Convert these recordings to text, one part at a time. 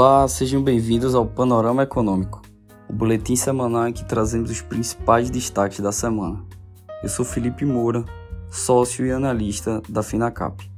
Olá, sejam bem-vindos ao Panorama Econômico, o boletim semanal em que trazemos os principais destaques da semana. Eu sou Felipe Moura, sócio e analista da Finacap.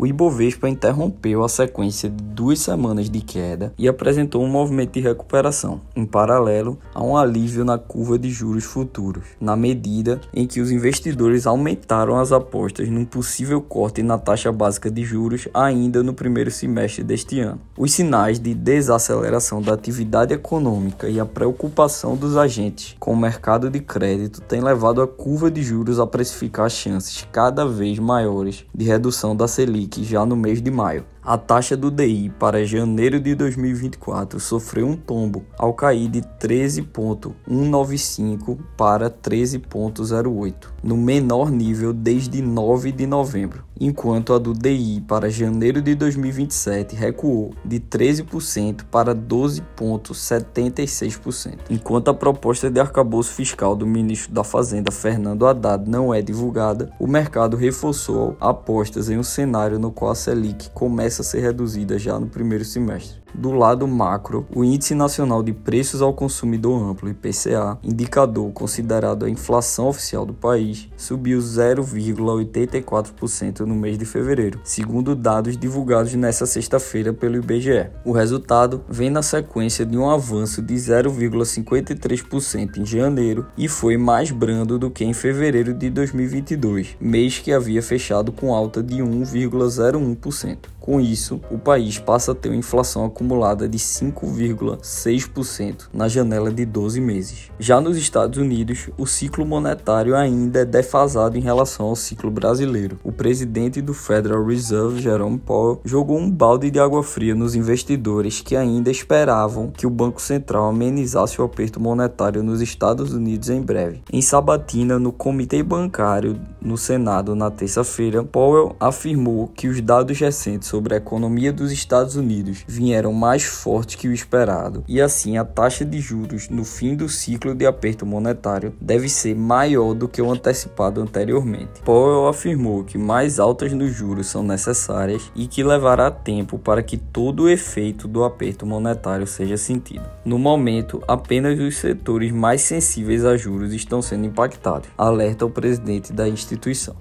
O Ibovespa interrompeu a sequência de duas semanas de queda e apresentou um movimento de recuperação, em paralelo a um alívio na curva de juros futuros, na medida em que os investidores aumentaram as apostas num possível corte na taxa básica de juros ainda no primeiro semestre deste ano. Os sinais de desaceleração da atividade econômica e a preocupação dos agentes com o mercado de crédito têm levado a curva de juros a precificar chances cada vez maiores de redução da Selic Selic já no mês de maio. A taxa do DI para janeiro de 2024 sofreu um tombo ao cair de 13,195 para 13,08, no menor nível desde 9 de novembro, enquanto a do DI para janeiro de 2027 recuou de 13% para 12,76%. Enquanto a proposta de arcabouço fiscal do ministro da Fazenda Fernando Haddad não é divulgada, o mercado reforçou apostas em um cenário no qual a Selic começa começa a ser reduzida já no primeiro semestre. Do lado macro, o Índice Nacional de Preços ao Consumidor Amplo, IPCA, indicador considerado a inflação oficial do país, subiu 0,84% no mês de fevereiro, segundo dados divulgados nesta sexta-feira pelo IBGE. O resultado vem na sequência de um avanço de 0,53% em janeiro e foi mais brando do que em fevereiro de 2022, mês que havia fechado com alta de 1,01%. Com isso, o país passa a ter uma inflação acumulada de 5,6% na janela de 12 meses. Já nos Estados Unidos, o ciclo monetário ainda é defasado em relação ao ciclo brasileiro. O presidente do Federal Reserve, Jerome Powell, jogou um balde de água fria nos investidores que ainda esperavam que o Banco Central amenizasse o aperto monetário nos Estados Unidos em breve. Em sabatina, no Comitê Bancário no Senado na terça-feira, Powell afirmou que os dados recentes sobre a economia dos Estados Unidos vieram mais fortes que o esperado, e assim a taxa de juros no fim do ciclo de aperto monetário deve ser maior do que o antecipado anteriormente. Powell afirmou que mais altas nos juros são necessárias e que levará tempo para que todo o efeito do aperto monetário seja sentido. No momento, apenas os setores mais sensíveis a juros estão sendo impactados, alerta o presidente da instituição.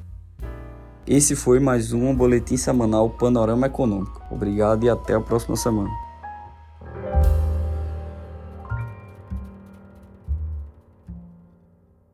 Esse foi mais um boletim semanal Panorama Econômico. Obrigado e até a próxima semana.